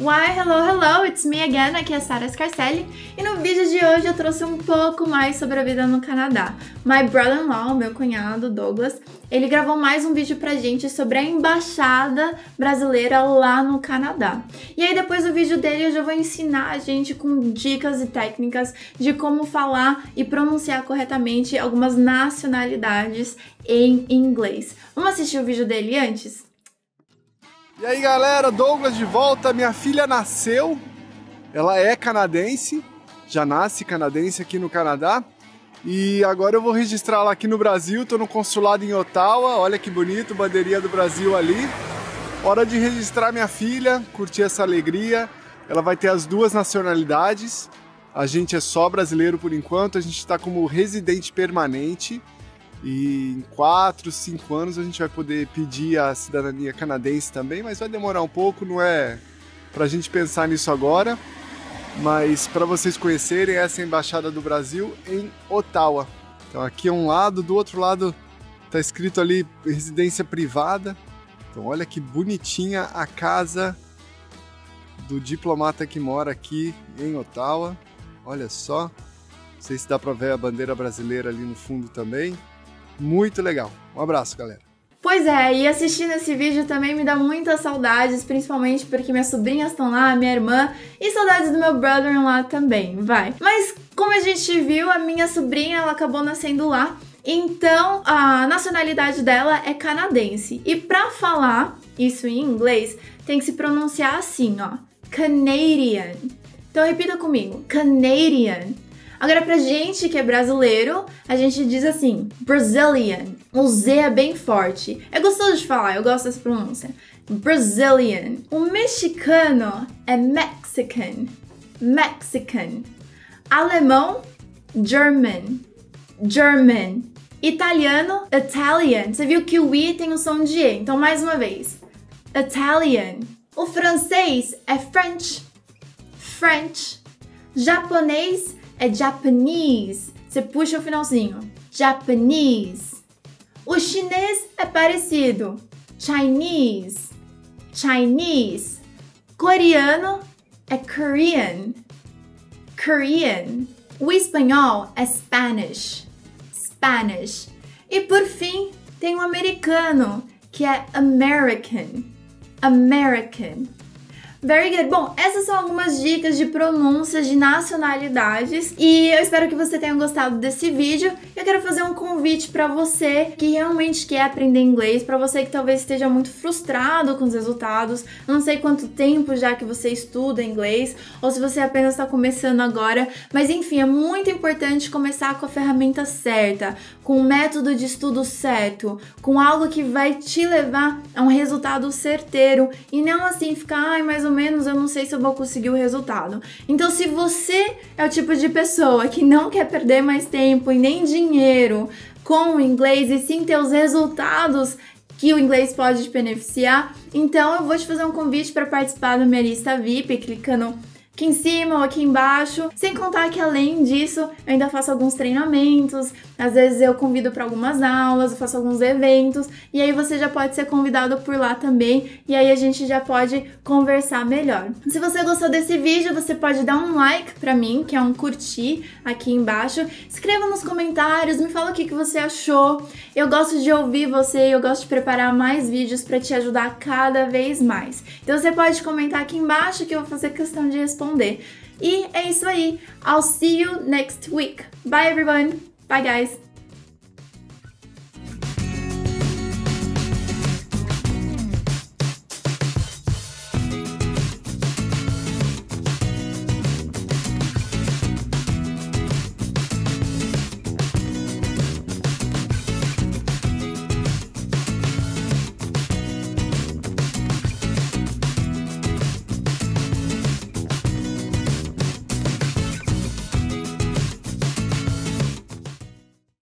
Why, hello, hello, it's me again, aqui é Sara Scarcelli e no vídeo de hoje eu trouxe um pouco mais sobre a vida no Canadá. My brother-in-law, meu cunhado Douglas, ele gravou mais um vídeo pra gente sobre a embaixada brasileira lá no Canadá. E aí depois do vídeo dele eu já vou ensinar a gente com dicas e técnicas de como falar e pronunciar corretamente algumas nacionalidades em inglês. Vamos assistir o vídeo dele antes? E aí galera, Douglas de volta. Minha filha nasceu, ela é canadense, já nasce canadense aqui no Canadá. E agora eu vou registrá-la aqui no Brasil, tô no consulado em Ottawa, olha que bonito, bandeirinha do Brasil ali. Hora de registrar minha filha, curtir essa alegria. Ela vai ter as duas nacionalidades. A gente é só brasileiro por enquanto, a gente está como residente permanente. E em 4, 5 anos a gente vai poder pedir a cidadania canadense também, mas vai demorar um pouco, não é para a gente pensar nisso agora. Mas para vocês conhecerem, essa é a Embaixada do Brasil em Ottawa. Então aqui é um lado, do outro lado está escrito ali residência privada. Então olha que bonitinha a casa do diplomata que mora aqui em Ottawa. Olha só. Não sei se dá para ver a bandeira brasileira ali no fundo também. Muito legal. Um abraço, galera. Pois é, e assistindo esse vídeo também me dá muitas saudades, principalmente porque minhas sobrinhas estão lá, minha irmã, e saudades do meu brother lá também, vai. Mas como a gente viu, a minha sobrinha ela acabou nascendo lá, então a nacionalidade dela é canadense. E para falar isso em inglês, tem que se pronunciar assim, ó, Canadian. Então repita comigo, Canadian. Agora, pra gente que é brasileiro, a gente diz assim, Brazilian. O Z é bem forte. É gostoso de falar, eu gosto dessa pronúncia. Brazilian. O mexicano é Mexican. Mexican. Alemão, German. German. Italiano, Italian. Você viu que o I tem o som de E, então mais uma vez. Italian. O francês é French. French. Japonês é Japanese. Você puxa o finalzinho. Japanese. O chinês é parecido. Chinese. Chinese. Coreano é Korean. Korean. O espanhol é Spanish. Spanish. E por fim, tem o americano, que é American. American. Very good. Bom, essas são algumas dicas de pronúncias de nacionalidades e eu espero que você tenha gostado desse vídeo. Eu quero fazer um convite para você que realmente quer aprender inglês, para você que talvez esteja muito frustrado com os resultados. não sei quanto tempo já que você estuda inglês ou se você apenas está começando agora, mas enfim, é muito importante começar com a ferramenta certa, com o método de estudo certo, com algo que vai te levar a um resultado certeiro e não assim ficar, ai, mais ou menos eu não sei se eu vou conseguir o resultado. Então, se você é o tipo de pessoa que não quer perder mais tempo e nem dinheiro com o inglês e sim ter os resultados que o inglês pode te beneficiar, então eu vou te fazer um convite para participar da minha lista VIP, clicando aqui em cima ou aqui embaixo. Sem contar que além disso, eu ainda faço alguns treinamentos, às vezes eu convido para algumas aulas, eu faço alguns eventos e aí você já pode ser convidado por lá também e aí a gente já pode conversar melhor. Se você gostou desse vídeo, você pode dar um like para mim, que é um curtir aqui embaixo. Escreva nos comentários, me fala o que, que você achou. Eu gosto de ouvir você eu gosto de preparar mais vídeos para te ajudar cada vez mais. Então você pode comentar aqui embaixo que eu vou fazer questão de responder. E é isso aí. I'll see you next week. Bye everyone. Bye, guys.